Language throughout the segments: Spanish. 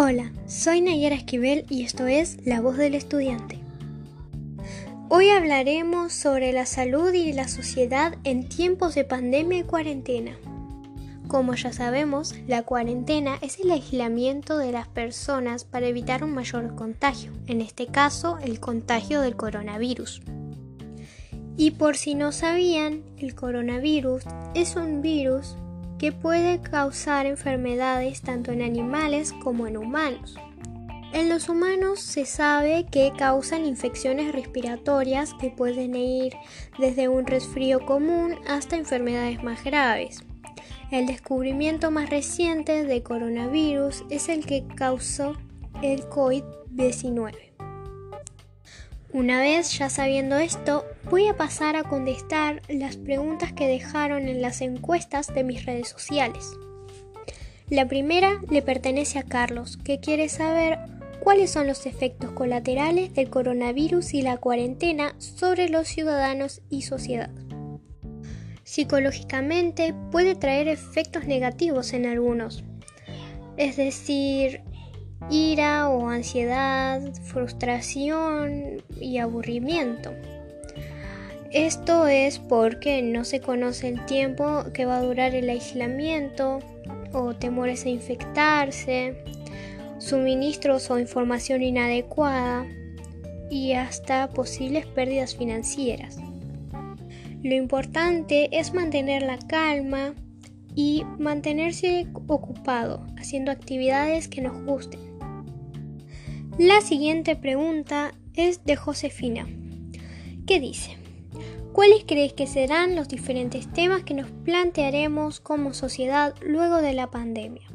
Hola, soy Nayara Esquivel y esto es La Voz del Estudiante. Hoy hablaremos sobre la salud y la sociedad en tiempos de pandemia y cuarentena. Como ya sabemos, la cuarentena es el aislamiento de las personas para evitar un mayor contagio, en este caso el contagio del coronavirus. Y por si no sabían, el coronavirus es un virus que puede causar enfermedades tanto en animales como en humanos. En los humanos se sabe que causan infecciones respiratorias que pueden ir desde un resfrío común hasta enfermedades más graves. El descubrimiento más reciente de coronavirus es el que causó el COVID-19. Una vez ya sabiendo esto, voy a pasar a contestar las preguntas que dejaron en las encuestas de mis redes sociales. La primera le pertenece a Carlos, que quiere saber cuáles son los efectos colaterales del coronavirus y la cuarentena sobre los ciudadanos y sociedad. Psicológicamente puede traer efectos negativos en algunos, es decir, ira o ansiedad, frustración y aburrimiento. Esto es porque no se conoce el tiempo que va a durar el aislamiento o temores a infectarse, suministros o información inadecuada y hasta posibles pérdidas financieras. Lo importante es mantener la calma y mantenerse ocupado haciendo actividades que nos gusten. La siguiente pregunta es de Josefina, ¿Qué dice, ¿cuáles crees que serán los diferentes temas que nos plantearemos como sociedad luego de la pandemia?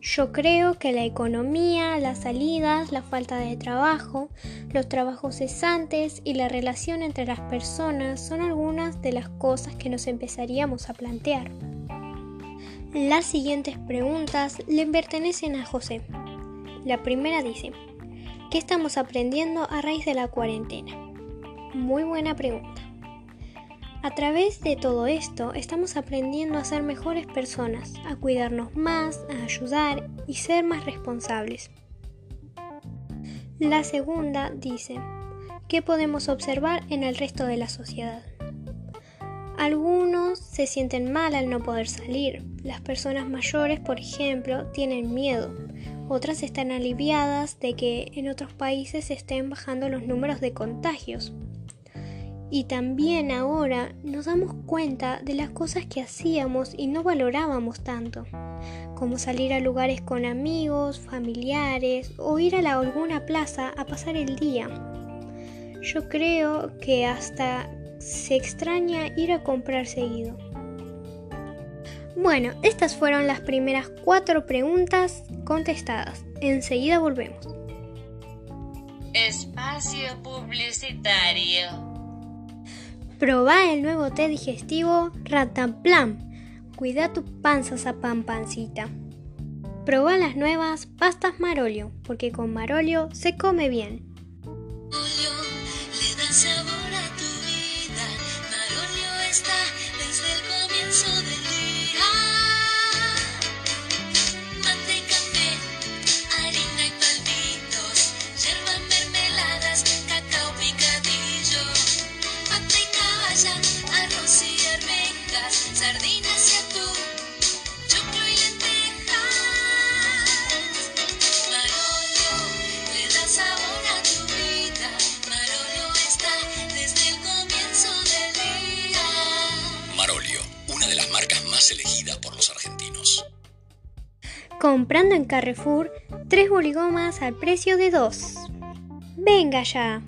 Yo creo que la economía, las salidas, la falta de trabajo, los trabajos cesantes y la relación entre las personas son algunas de las cosas que nos empezaríamos a plantear. Las siguientes preguntas le pertenecen a José. La primera dice, ¿qué estamos aprendiendo a raíz de la cuarentena? Muy buena pregunta. A través de todo esto estamos aprendiendo a ser mejores personas, a cuidarnos más, a ayudar y ser más responsables. La segunda dice, ¿qué podemos observar en el resto de la sociedad? Algunos se sienten mal al no poder salir. Las personas mayores, por ejemplo, tienen miedo. Otras están aliviadas de que en otros países estén bajando los números de contagios. Y también ahora nos damos cuenta de las cosas que hacíamos y no valorábamos tanto, como salir a lugares con amigos, familiares o ir a la, alguna plaza a pasar el día. Yo creo que hasta se extraña ir a comprar seguido. Bueno, estas fueron las primeras cuatro preguntas contestadas. Enseguida volvemos. Espacio publicitario. Proba el nuevo té digestivo Rataplan. Cuida tu panza, pancita. Proba las nuevas pastas Marolio, porque con Marolio se come bien. elegida Comprando en Carrefour tres boligomas al precio de dos. Venga ya.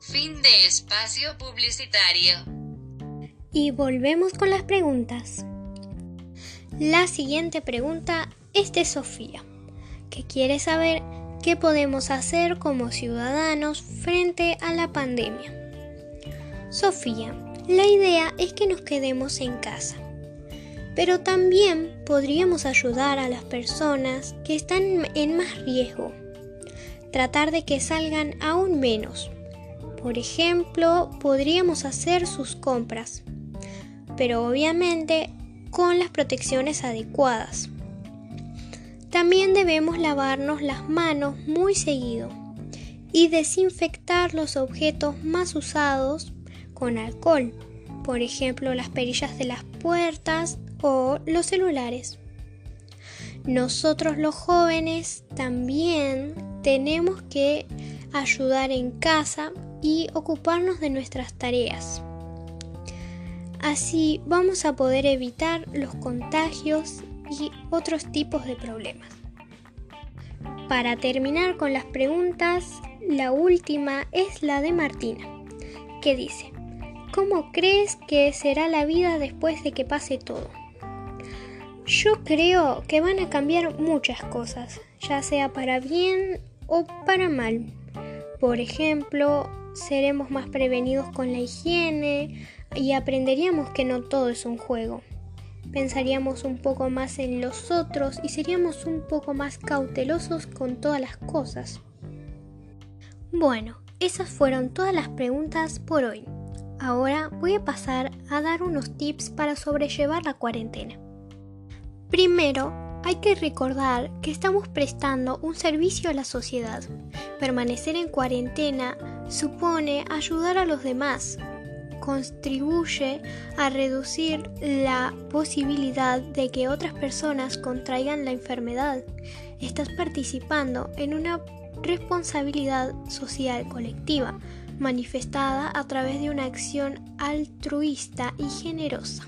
Fin de espacio publicitario. Y volvemos con las preguntas. La siguiente pregunta es de Sofía, que quiere saber ¿Qué podemos hacer como ciudadanos frente a la pandemia? Sofía, la idea es que nos quedemos en casa, pero también podríamos ayudar a las personas que están en más riesgo, tratar de que salgan aún menos, Por ejemplo, podríamos hacer sus compras, pero obviamente con las protecciones adecuadas. También debemos lavarnos las manos muy seguido y desinfectar los objetos más usados con alcohol, por ejemplo las perillas de las puertas o los celulares. Nosotros los jóvenes también tenemos que ayudar en casa y ocuparnos de nuestras tareas. Así vamos a poder evitar los contagios y otros tipos de problemas. Para terminar con las preguntas, la última es la de Martina, que dice, ¿cómo crees que será la vida después de que pase todo? Yo creo que van a cambiar muchas cosas, ya sea para bien o para mal. Por ejemplo, seremos más prevenidos con la higiene y aprenderíamos que no todo es un juego. Pensaríamos un poco más en los otros y seríamos un poco más cautelosos con todas las cosas. Bueno, esas fueron todas las preguntas por hoy. Ahora voy a pasar a dar unos tips para sobrellevar la cuarentena. Primero, hay que recordar que estamos prestando un servicio a la sociedad. Permanecer en cuarentena supone ayudar a los demás, contribuye a reducir la posibilidad de que otras personas contraigan la enfermedad. Estás participando en una responsabilidad social colectiva manifestada a través de una acción altruista y generosa.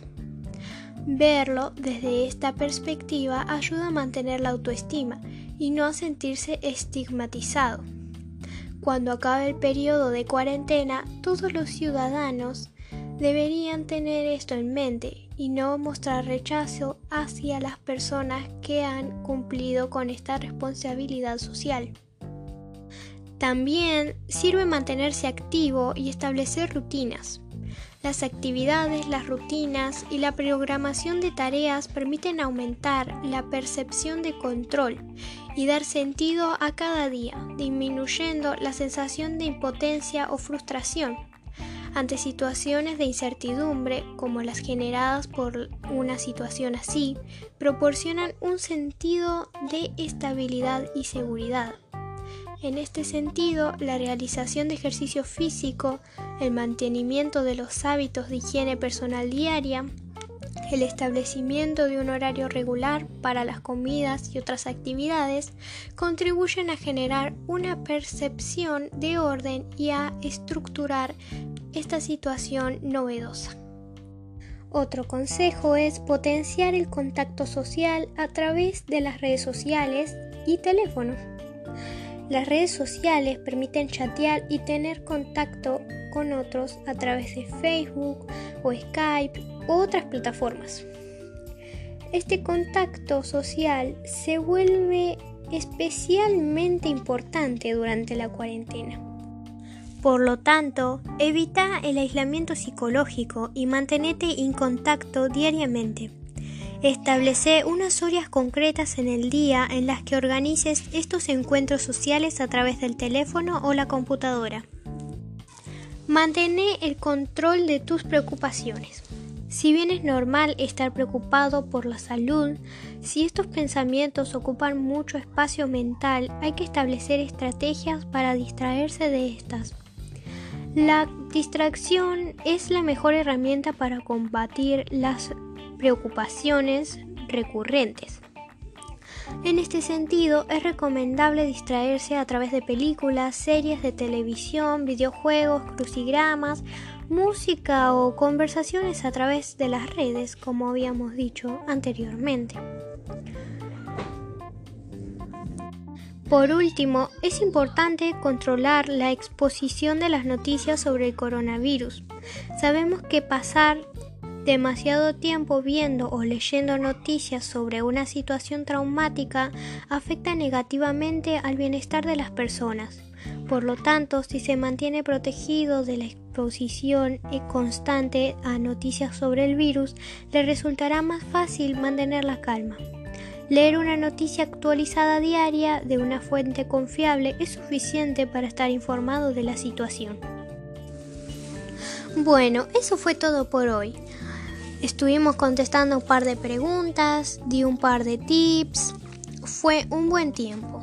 Verlo desde esta perspectiva ayuda a mantener la autoestima y no a sentirse estigmatizado. Cuando acabe el periodo de cuarentena, todos los ciudadanos deberían tener esto en mente y no mostrar rechazo hacia las personas que han cumplido con esta responsabilidad social. También sirve mantenerse activo y establecer rutinas. Las actividades, las rutinas y la programación de tareas permiten aumentar la percepción de control y dar sentido a cada día, disminuyendo la sensación de impotencia o frustración ante situaciones de incertidumbre como las generadas por una situación así, proporcionan un sentido de estabilidad y seguridad. En este sentido, la realización de ejercicio físico, el mantenimiento de los hábitos de higiene personal diaria, el establecimiento de un horario regular para las comidas y otras actividades contribuyen a generar una percepción de orden y a estructurar esta situación novedosa. Otro consejo es potenciar el contacto social a través de las redes sociales y teléfono. Las redes sociales permiten chatear y tener contacto con otros a través de Facebook o Skype u otras plataformas. Este contacto social se vuelve especialmente importante durante la cuarentena. Por lo tanto, evita el aislamiento psicológico y mantenete en contacto diariamente. Establece unas horas concretas en el día en las que organices estos encuentros sociales a través del teléfono o la computadora. Mantén el control de tus preocupaciones. Si bien es normal estar preocupado por la salud, si estos pensamientos ocupan mucho espacio mental, hay que establecer estrategias para distraerse de estas. La distracción es la mejor herramienta para combatir las preocupaciones recurrentes. En este sentido, es recomendable distraerse a través de películas, series de televisión, videojuegos, crucigramas, música o conversaciones a través de las redes, como habíamos dicho anteriormente. Por último, es importante controlar la exposición de las noticias sobre el coronavirus. Sabemos que pasar Demasiado tiempo viendo o leyendo noticias sobre una situación traumática afecta negativamente al bienestar de las personas. Por lo tanto, si se mantiene protegido de la exposición constante a noticias sobre el virus, le resultará más fácil mantener la calma. Leer una noticia actualizada diaria de una fuente confiable es suficiente para estar informado de la situación. Bueno, eso fue todo por hoy. Estuvimos contestando un par de preguntas, di un par de tips. Fue un buen tiempo.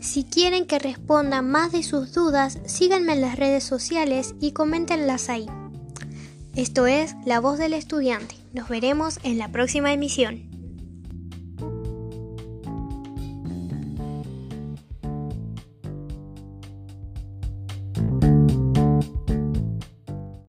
Si quieren que responda más de sus dudas, síganme en las redes sociales y coméntenlas ahí. Esto es La Voz del Estudiante. Nos veremos en la próxima emisión.